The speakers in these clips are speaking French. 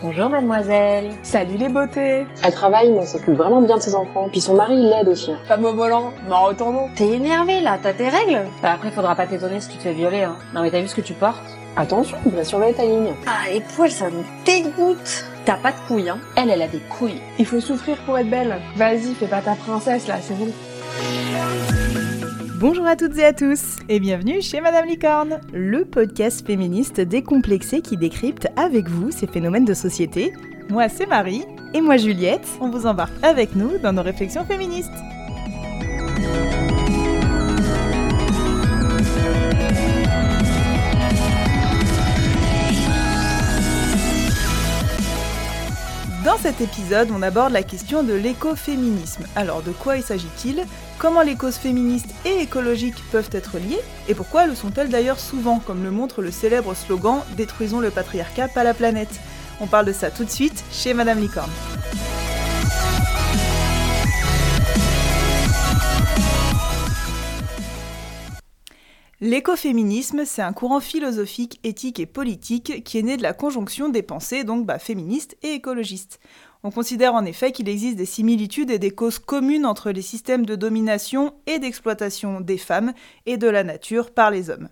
Bonjour mademoiselle. Salut les beautés. Elle travaille mais elle s'occupe vraiment bien de ses enfants. Puis son mari il l'aide aussi. hein. Femme au volant, m'en retournons. T'es énervée là, t'as tes règles Bah après faudra pas t'étonner si tu te fais violer hein. Non mais t'as vu ce que tu portes Attention, il va surveiller ta ligne. Ah les poils ça me dégoûte T'as pas de couilles hein Elle, elle a des couilles. Il faut souffrir pour être belle. Vas-y, fais pas ta princesse là, c'est bon. Bonjour à toutes et à tous et bienvenue chez Madame Licorne, le podcast féministe décomplexé qui décrypte avec vous ces phénomènes de société. Moi c'est Marie et moi Juliette, on vous embarque avec nous dans nos réflexions féministes. Dans cet épisode, on aborde la question de l'écoféminisme. Alors, de quoi il s'agit-il? Comment les causes féministes et écologiques peuvent être liées Et pourquoi le sont-elles d'ailleurs souvent, comme le montre le célèbre slogan Détruisons le patriarcat, pas la planète On parle de ça tout de suite chez Madame Licorne. L'écoféminisme, c'est un courant philosophique, éthique et politique qui est né de la conjonction des pensées donc bah, féministes et écologistes. On considère en effet qu'il existe des similitudes et des causes communes entre les systèmes de domination et d'exploitation des femmes et de la nature par les hommes.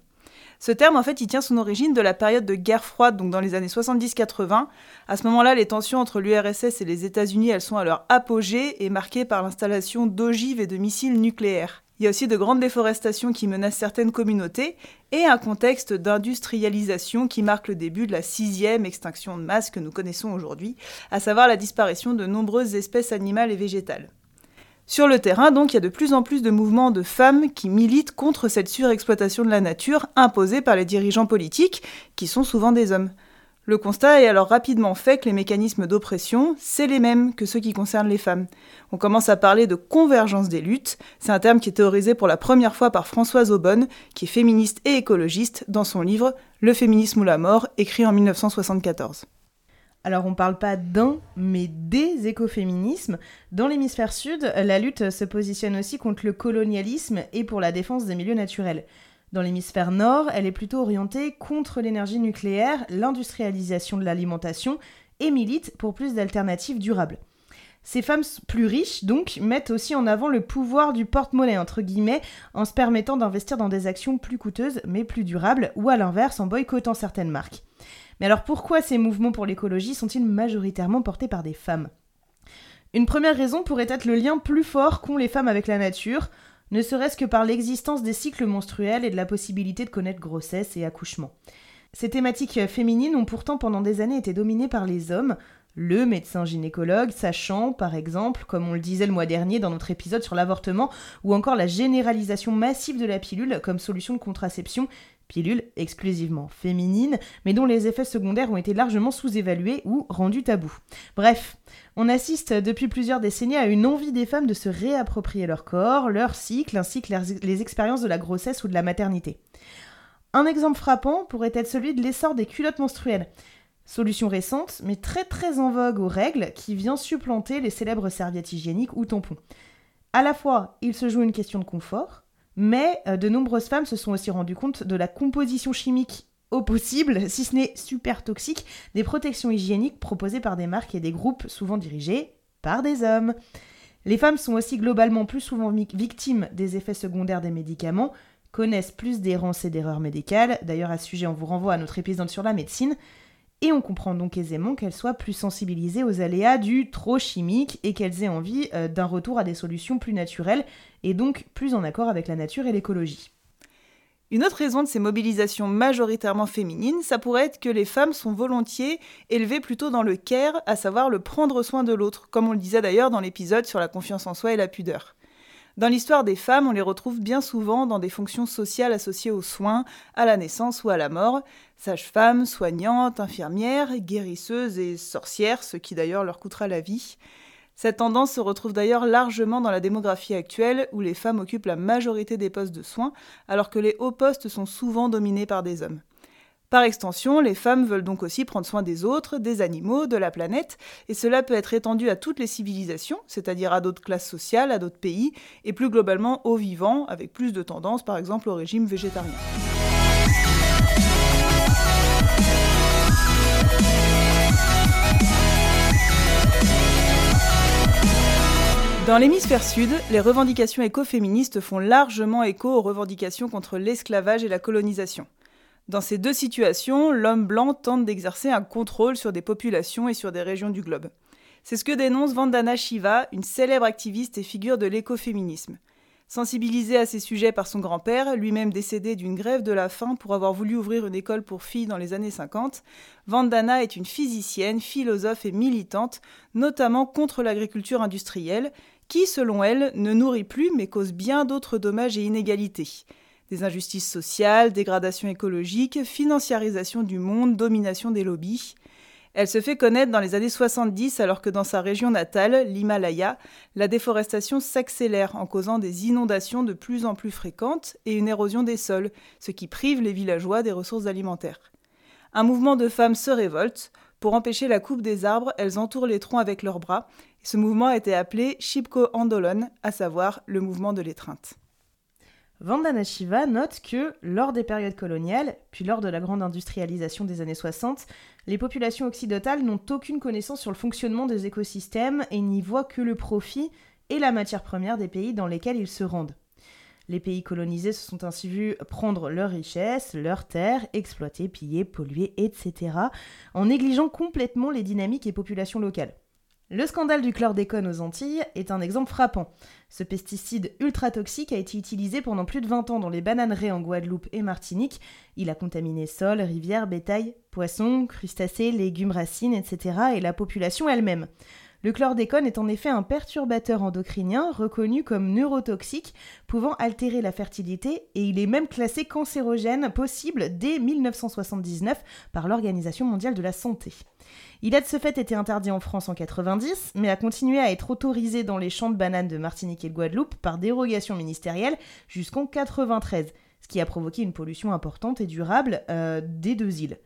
Ce terme, en fait, il tient son origine de la période de guerre froide, donc dans les années 70-80. À ce moment-là, les tensions entre l'URSS et les États-Unis, elles sont à leur apogée et marquées par l'installation d'ogives et de missiles nucléaires. Il y a aussi de grandes déforestations qui menacent certaines communautés et un contexte d'industrialisation qui marque le début de la sixième extinction de masse que nous connaissons aujourd'hui, à savoir la disparition de nombreuses espèces animales et végétales. Sur le terrain, donc, il y a de plus en plus de mouvements de femmes qui militent contre cette surexploitation de la nature imposée par les dirigeants politiques, qui sont souvent des hommes. Le constat est alors rapidement fait que les mécanismes d'oppression, c'est les mêmes que ceux qui concernent les femmes. On commence à parler de convergence des luttes, c'est un terme qui est théorisé pour la première fois par Françoise Aubonne, qui est féministe et écologiste, dans son livre Le féminisme ou la mort, écrit en 1974. Alors on parle pas d'un, mais des écoféminismes. Dans l'hémisphère sud, la lutte se positionne aussi contre le colonialisme et pour la défense des milieux naturels. Dans l'hémisphère nord, elle est plutôt orientée contre l'énergie nucléaire, l'industrialisation de l'alimentation et milite pour plus d'alternatives durables. Ces femmes plus riches, donc, mettent aussi en avant le pouvoir du porte-monnaie, entre guillemets, en se permettant d'investir dans des actions plus coûteuses mais plus durables, ou à l'inverse, en boycottant certaines marques. Mais alors pourquoi ces mouvements pour l'écologie sont-ils majoritairement portés par des femmes? Une première raison pourrait être le lien plus fort qu'ont les femmes avec la nature, ne serait-ce que par l'existence des cycles menstruels et de la possibilité de connaître grossesse et accouchement. Ces thématiques féminines ont pourtant pendant des années été dominées par les hommes, le médecin gynécologue sachant, par exemple, comme on le disait le mois dernier dans notre épisode sur l'avortement, ou encore la généralisation massive de la pilule comme solution de contraception, pilule exclusivement féminine, mais dont les effets secondaires ont été largement sous-évalués ou rendus tabous. Bref, on assiste depuis plusieurs décennies à une envie des femmes de se réapproprier leur corps, leur cycle, ainsi que les expériences de la grossesse ou de la maternité. Un exemple frappant pourrait être celui de l'essor des culottes menstruelles. Solution récente, mais très très en vogue aux règles, qui vient supplanter les célèbres serviettes hygiéniques ou tampons. À la fois, il se joue une question de confort, mais euh, de nombreuses femmes se sont aussi rendues compte de la composition chimique au possible, si ce n'est super toxique, des protections hygiéniques proposées par des marques et des groupes souvent dirigés par des hommes. Les femmes sont aussi globalement plus souvent victimes des effets secondaires des médicaments, connaissent plus d'errances et d'erreurs médicales, d'ailleurs à ce sujet on vous renvoie à notre épisode sur la médecine, et on comprend donc aisément qu'elles soient plus sensibilisées aux aléas du trop chimique et qu'elles aient envie euh, d'un retour à des solutions plus naturelles et donc plus en accord avec la nature et l'écologie. Une autre raison de ces mobilisations majoritairement féminines, ça pourrait être que les femmes sont volontiers élevées plutôt dans le care, à savoir le prendre soin de l'autre, comme on le disait d'ailleurs dans l'épisode sur la confiance en soi et la pudeur. Dans l'histoire des femmes, on les retrouve bien souvent dans des fonctions sociales associées aux soins, à la naissance ou à la mort, sage-femme, soignante, infirmière, guérisseuse et sorcière, ce qui d'ailleurs leur coûtera la vie. Cette tendance se retrouve d'ailleurs largement dans la démographie actuelle, où les femmes occupent la majorité des postes de soins, alors que les hauts postes sont souvent dominés par des hommes. Par extension, les femmes veulent donc aussi prendre soin des autres, des animaux, de la planète, et cela peut être étendu à toutes les civilisations, c'est-à-dire à, d'autres classes sociales, à d'autres pays, et plus globalement aux vivants, avec plus de tendance par exemple au régime végétarien. Dans l'hémisphère sud, les revendications écoféministes font largement écho aux revendications contre l'esclavage et la colonisation. Dans ces deux situations, l'homme blanc tente d'exercer un contrôle sur des populations et sur des régions du globe. C'est ce que dénonce Vandana Shiva, une célèbre activiste et figure de l'écoféminisme. Sensibilisé à ces sujets par son grand-père, lui-même décédé d'une grève de la faim pour avoir voulu ouvrir une école pour filles dans les années 50, Vandana est une physicienne, philosophe et militante, notamment contre l'agriculture industrielle, qui, selon elle, ne nourrit plus mais cause bien d'autres dommages et inégalités. Des injustices sociales, dégradation écologique, financiarisation du monde, domination des lobbies. Elle se fait connaître dans les années 70 alors que dans sa région natale, l'Himalaya, la déforestation s'accélère en causant des inondations de plus en plus fréquentes et une érosion des sols, ce qui prive les villageois des ressources alimentaires. Un mouvement de femmes se révolte. Pour empêcher la coupe des arbres, elles entourent les troncs avec leurs bras. Ce mouvement a été appelé Shipko Andolon, à savoir le mouvement de l'étreinte. Vandana Shiva note que, lors des périodes coloniales, puis lors de la grande industrialisation des années 60, les populations occidentales n'ont aucune connaissance sur le fonctionnement des écosystèmes et n'y voient que le profit et la matière première des pays dans lesquels ils se rendent. Les pays colonisés se sont ainsi vus prendre leurs richesses, leurs terres, exploiter, piller, polluer, etc., en négligeant complètement les dynamiques et populations locales. Le scandale du chlordécone aux Antilles est un exemple frappant. Ce pesticide ultra toxique a été utilisé pendant plus de 20 ans dans les bananeraies en Guadeloupe et Martinique. Il a contaminé sols, rivières, bétail, poissons, crustacés, légumes, racines, etc. et la population elle-même. Le chlordécone est en effet un perturbateur endocrinien reconnu comme neurotoxique, pouvant altérer la fertilité, et il est même classé cancérogène possible dès 1979 par l'Organisation mondiale de la santé. Il a de ce fait été interdit en France en 90, mais a continué à être autorisé dans les champs de bananes de Martinique et de Guadeloupe par dérogation ministérielle jusqu'en 93, ce qui a provoqué une pollution importante et durable euh, des deux îles.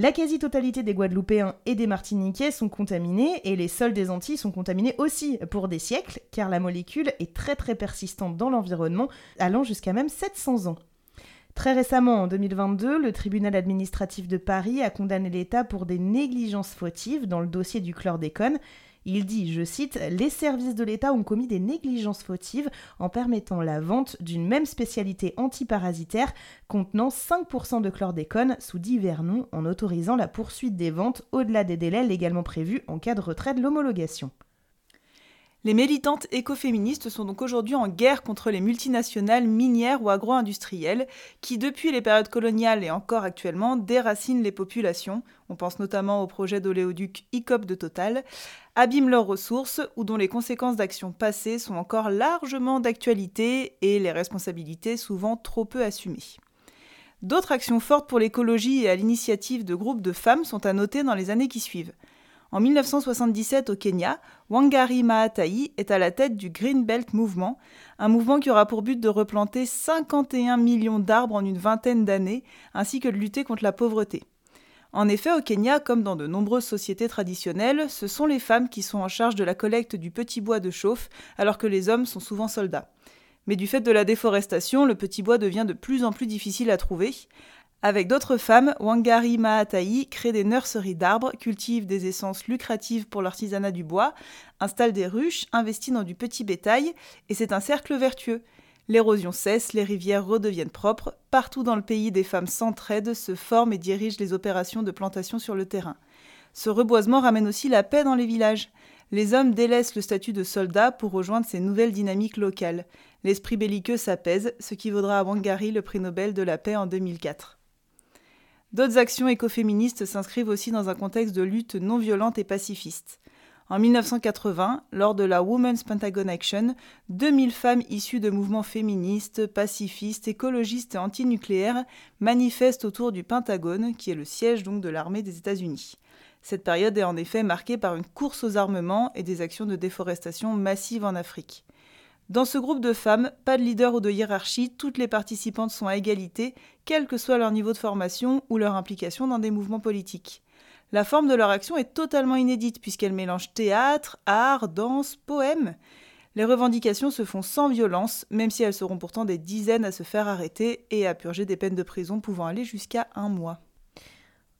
La quasi-totalité des Guadeloupéens et des Martiniquais sont contaminés et les sols des Antilles sont contaminés aussi pour des siècles car la molécule est très très persistante dans l'environnement allant jusqu'à même 700 ans. Très récemment, en 2022, le tribunal administratif de Paris a condamné l'État pour des négligences fautives dans le dossier du chlordécone. Il dit, je cite, Les services de l'État ont commis des négligences fautives en permettant la vente d'une même spécialité antiparasitaire contenant 5% de chlordécone sous divers noms en autorisant la poursuite des ventes au-delà des délais légalement prévus en cas de retrait de l'homologation. Les militantes écoféministes sont donc aujourd'hui en guerre contre les multinationales minières ou agro-industrielles qui, depuis les périodes coloniales et encore actuellement, déracinent les populations, on pense notamment au projet d'oléoduc ICOP de Total, abîment leurs ressources ou dont les conséquences d'actions passées sont encore largement d'actualité et les responsabilités souvent trop peu assumées. D'autres actions fortes pour l'écologie et à l'initiative de groupes de femmes sont à noter dans les années qui suivent. En 1977 au Kenya, Wangari Maathai est à la tête du Green Belt Movement, un mouvement qui aura pour but de replanter 51 millions d'arbres en une vingtaine d'années, ainsi que de lutter contre la pauvreté. En effet, au Kenya, comme dans de nombreuses sociétés traditionnelles, ce sont les femmes qui sont en charge de la collecte du petit bois de chauffe, alors que les hommes sont souvent soldats. Mais du fait de la déforestation, le petit bois devient de plus en plus difficile à trouver. Avec d'autres femmes, Wangari Maathai crée des nurseries d'arbres, cultive des essences lucratives pour l'artisanat du bois, installe des ruches, investit dans du petit bétail, et c'est un cercle vertueux. L'érosion cesse, les rivières redeviennent propres, partout dans le pays des femmes s'entraident, se forment et dirigent les opérations de plantation sur le terrain. Ce reboisement ramène aussi la paix dans les villages. Les hommes délaissent le statut de soldats pour rejoindre ces nouvelles dynamiques locales. L'esprit belliqueux s'apaise, ce qui vaudra à Wangari le prix Nobel de la paix en 2004. D'autres actions écoféministes s'inscrivent aussi dans un contexte de lutte non violente et pacifiste. En 1980, lors de la Women's Pentagon Action, 2000 femmes issues de mouvements féministes, pacifistes, écologistes et antinucléaires manifestent autour du Pentagone, qui est le siège de l'armée des États-Unis. Cette période est en effet marquée par une course aux armements et des actions de déforestation massives en Afrique. Dans ce groupe de femmes, pas de leader ou de hiérarchie, toutes les participantes sont à égalité, quel que soit leur niveau de formation ou leur implication dans des mouvements politiques. La forme de leur action est totalement inédite puisqu'elle mélange théâtre, art, danse, poème. Les revendications se font sans violence, même si elles seront pourtant des dizaines à se faire arrêter et à purger des peines de prison pouvant aller jusqu'à un mois.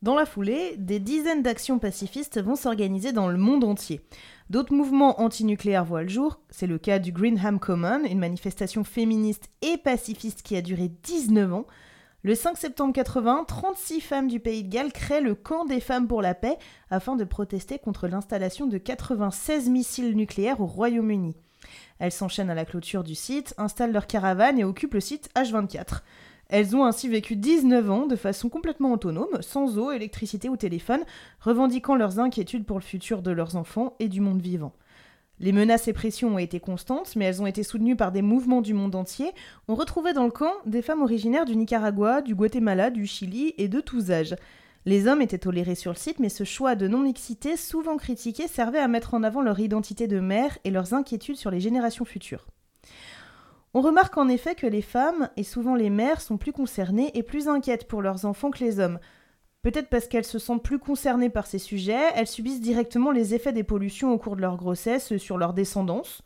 Dans la foulée, des dizaines d'actions pacifistes vont s'organiser dans le monde entier. D'autres mouvements antinucléaires voient le jour. C'est le cas du Greenham Common, une manifestation féministe et pacifiste qui a duré 19 ans. Le 5 septembre 80, 36 femmes du pays de Galles créent le camp des femmes pour la paix afin de protester contre l'installation de 96 missiles nucléaires au Royaume-Uni. Elles s'enchaînent à la clôture du site, installent leur caravane et occupent le site H24. Elles ont ainsi vécu 19 ans de façon complètement autonome, sans eau, électricité ou téléphone, revendiquant leurs inquiétudes pour le futur de leurs enfants et du monde vivant. Les menaces et pressions ont été constantes, mais elles ont été soutenues par des mouvements du monde entier. On retrouvait dans le camp des femmes originaires du Nicaragua, du Guatemala, du Chili et de tous âges. Les hommes étaient tolérés sur le site, mais ce choix de non-mixité, souvent critiqué, servait à mettre en avant leur identité de mère et leurs inquiétudes sur les générations futures. On remarque en effet que les femmes, et souvent les mères, sont plus concernées et plus inquiètes pour leurs enfants que les hommes. Peut-être parce qu'elles se sentent plus concernées par ces sujets, elles subissent directement les effets des pollutions au cours de leur grossesse sur leur descendance.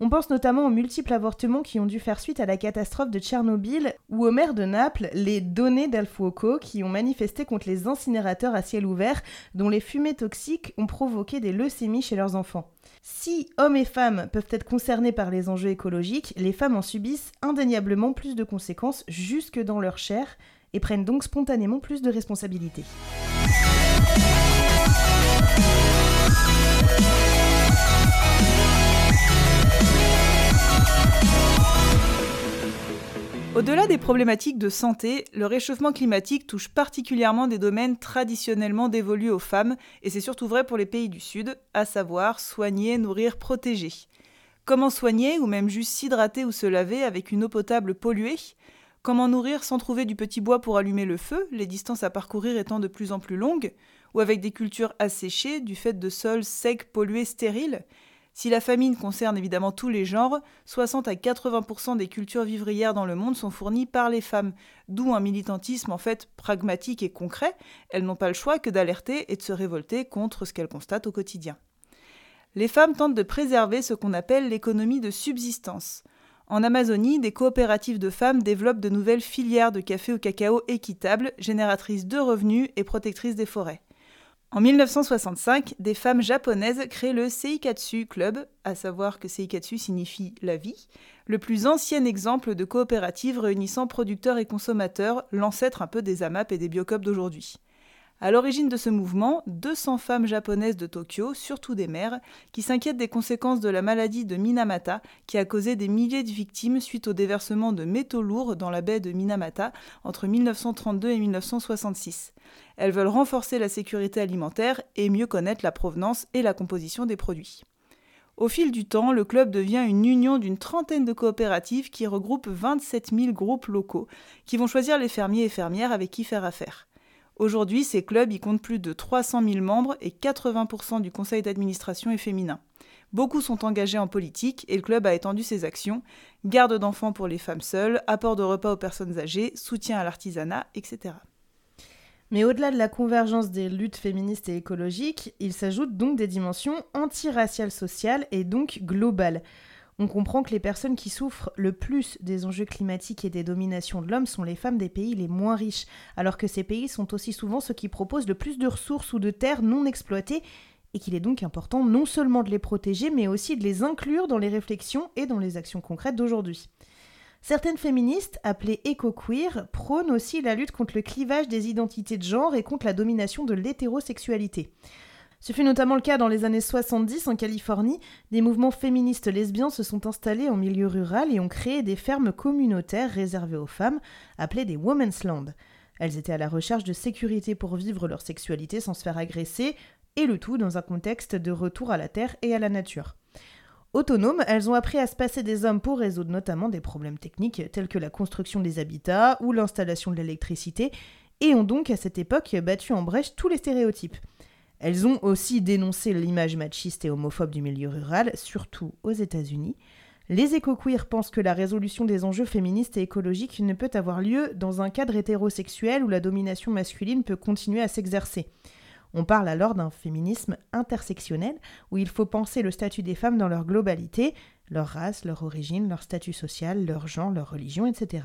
On pense notamment aux multiples avortements qui ont dû faire suite à la catastrophe de Tchernobyl ou aux maires de Naples, les données Del Fuoco, qui ont manifesté contre les incinérateurs à ciel ouvert dont les fumées toxiques ont provoqué des leucémies chez leurs enfants. Si hommes et femmes peuvent être concernés par les enjeux écologiques, les femmes en subissent indéniablement plus de conséquences jusque dans leur chair et prennent donc spontanément plus de responsabilités. Au-delà des problématiques de santé, le réchauffement climatique touche particulièrement des domaines traditionnellement dévolus aux femmes, et c'est surtout vrai pour les pays du Sud, à savoir soigner, nourrir, protéger. Comment soigner, ou même juste s'hydrater ou se laver avec une eau potable polluée? Comment nourrir sans trouver du petit bois pour allumer le feu, les distances à parcourir étant de plus en plus longues? Ou avec des cultures asséchées, du fait de sols secs, pollués, stériles? Si la famine concerne évidemment tous les genres, 60 à 80% des cultures vivrières dans le monde sont fournies par les femmes, d'où un militantisme en fait pragmatique et concret. Elles n'ont pas le choix que d'alerter et de se révolter contre ce qu'elles constatent au quotidien. Les femmes tentent de préserver ce qu'on appelle l'économie de subsistance. En Amazonie, des coopératives de femmes développent de nouvelles filières de café au cacao équitables, génératrices de revenus et protectrices des forêts. En 1965, des femmes japonaises créent le Seikatsu Club, à savoir que Seikatsu signifie la vie, le plus ancien exemple de coopérative réunissant producteurs et consommateurs, l'ancêtre un peu des AMAP et des Biocop d'aujourd'hui. À l'origine de ce mouvement, 200 femmes japonaises de Tokyo, surtout des mères, qui s'inquiètent des conséquences de la maladie de Minamata, qui a causé des milliers de victimes suite au déversement de métaux lourds dans la baie de Minamata entre 1932 et 1966. Elles veulent renforcer la sécurité alimentaire et mieux connaître la provenance et la composition des produits. Au fil du temps, le club devient une union d'une trentaine de coopératives qui regroupent 27 000 groupes locaux, qui vont choisir les fermiers et fermières avec qui faire affaire. Aujourd'hui, ces clubs y comptent plus de 300 000 membres et 80% du conseil d'administration est féminin. Beaucoup sont engagés en politique et le club a étendu ses actions garde d'enfants pour les femmes seules, apport de repas aux personnes âgées, soutien à l'artisanat, etc. Mais au-delà de la convergence des luttes féministes et écologiques, il s'ajoute donc des dimensions antiraciales sociales et donc globales on comprend que les personnes qui souffrent le plus des enjeux climatiques et des dominations de l'homme sont les femmes des pays les moins riches, alors que ces pays sont aussi souvent ceux qui proposent le plus de ressources ou de terres non exploitées, et qu'il est donc important non seulement de les protéger, mais aussi de les inclure dans les réflexions et dans les actions concrètes d'aujourd'hui. Certaines féministes, appelées éco-queer, prônent aussi la lutte contre le clivage des identités de genre et contre la domination de l'hétérosexualité. Ce fut notamment le cas dans les années 70 en Californie. Des mouvements féministes lesbiens se sont installés en milieu rural et ont créé des fermes communautaires réservées aux femmes, appelées des Women's Land. Elles étaient à la recherche de sécurité pour vivre leur sexualité sans se faire agresser, et le tout dans un contexte de retour à la terre et à la nature. Autonomes, elles ont appris à se passer des hommes pour résoudre notamment des problèmes techniques tels que la construction des habitats ou l'installation de l'électricité, et ont donc à cette époque battu en brèche tous les stéréotypes. Elles ont aussi dénoncé l'image machiste et homophobe du milieu rural, surtout aux États-Unis. Les éco-queers pensent que la résolution des enjeux féministes et écologiques ne peut avoir lieu dans un cadre hétérosexuel où la domination masculine peut continuer à s'exercer. On parle alors d'un féminisme intersectionnel où il faut penser le statut des femmes dans leur globalité, leur race, leur origine, leur statut social, leur genre, leur religion, etc.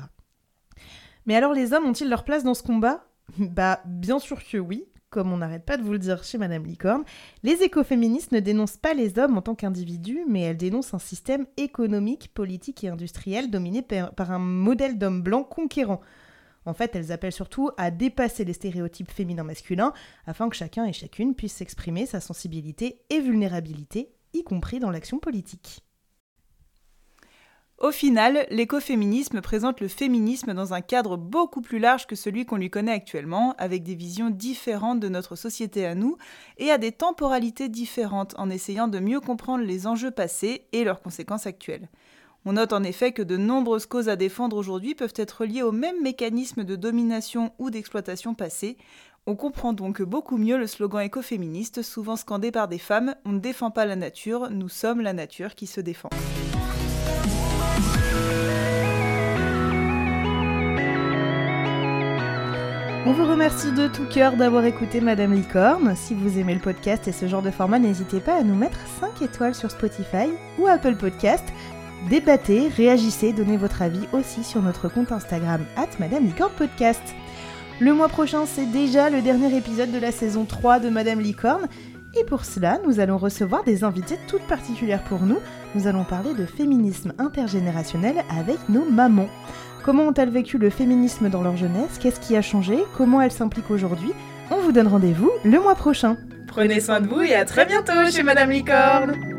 Mais alors les hommes ont-ils leur place dans ce combat? Bah, bien sûr que oui, comme on n'arrête pas de vous le dire chez Madame Licorne, les écoféministes ne dénoncent pas les hommes en tant qu'individus, mais elles dénoncent un système économique, politique et industriel dominé par, un modèle d'homme blanc conquérant. En fait, elles appellent surtout à dépasser les stéréotypes féminins-masculins afin que chacun et chacune puisse s'exprimer sa sensibilité et vulnérabilité, y compris dans l'action politique. Au final, l'écoféminisme présente le féminisme dans un cadre beaucoup plus large que celui qu'on lui connaît actuellement, avec des visions différentes de notre société à nous et à des temporalités différentes en essayant de mieux comprendre les enjeux passés et leurs conséquences actuelles. On note en effet que de nombreuses causes à défendre aujourd'hui peuvent être liées au même mécanisme de domination ou d'exploitation passée. On comprend donc beaucoup mieux le slogan écoféministe, souvent scandé par des femmes On ne défend pas la nature, nous sommes la nature qui se défend. On vous remercie de tout cœur d'avoir écouté Madame Licorne. Si vous aimez le podcast et ce genre de format, n'hésitez pas à nous mettre 5 étoiles sur Spotify ou Apple Podcast. Débattez, réagissez, donnez votre avis aussi sur notre compte Instagram at Madame Licorne Podcast. Le mois prochain, c'est déjà le dernier épisode de la saison 3 de Madame Licorne. Et pour cela, nous allons recevoir des invités toutes particulières pour nous. Nous allons parler de féminisme intergénérationnel avec nos mamans. Comment ont-elles vécu le féminisme dans leur jeunesse? Qu'est-ce qui a changé? Comment elles s'impliquent aujourd'hui? On vous donne rendez-vous le mois prochain. Prenez soin de vous et à très bientôt chez Madame Licorne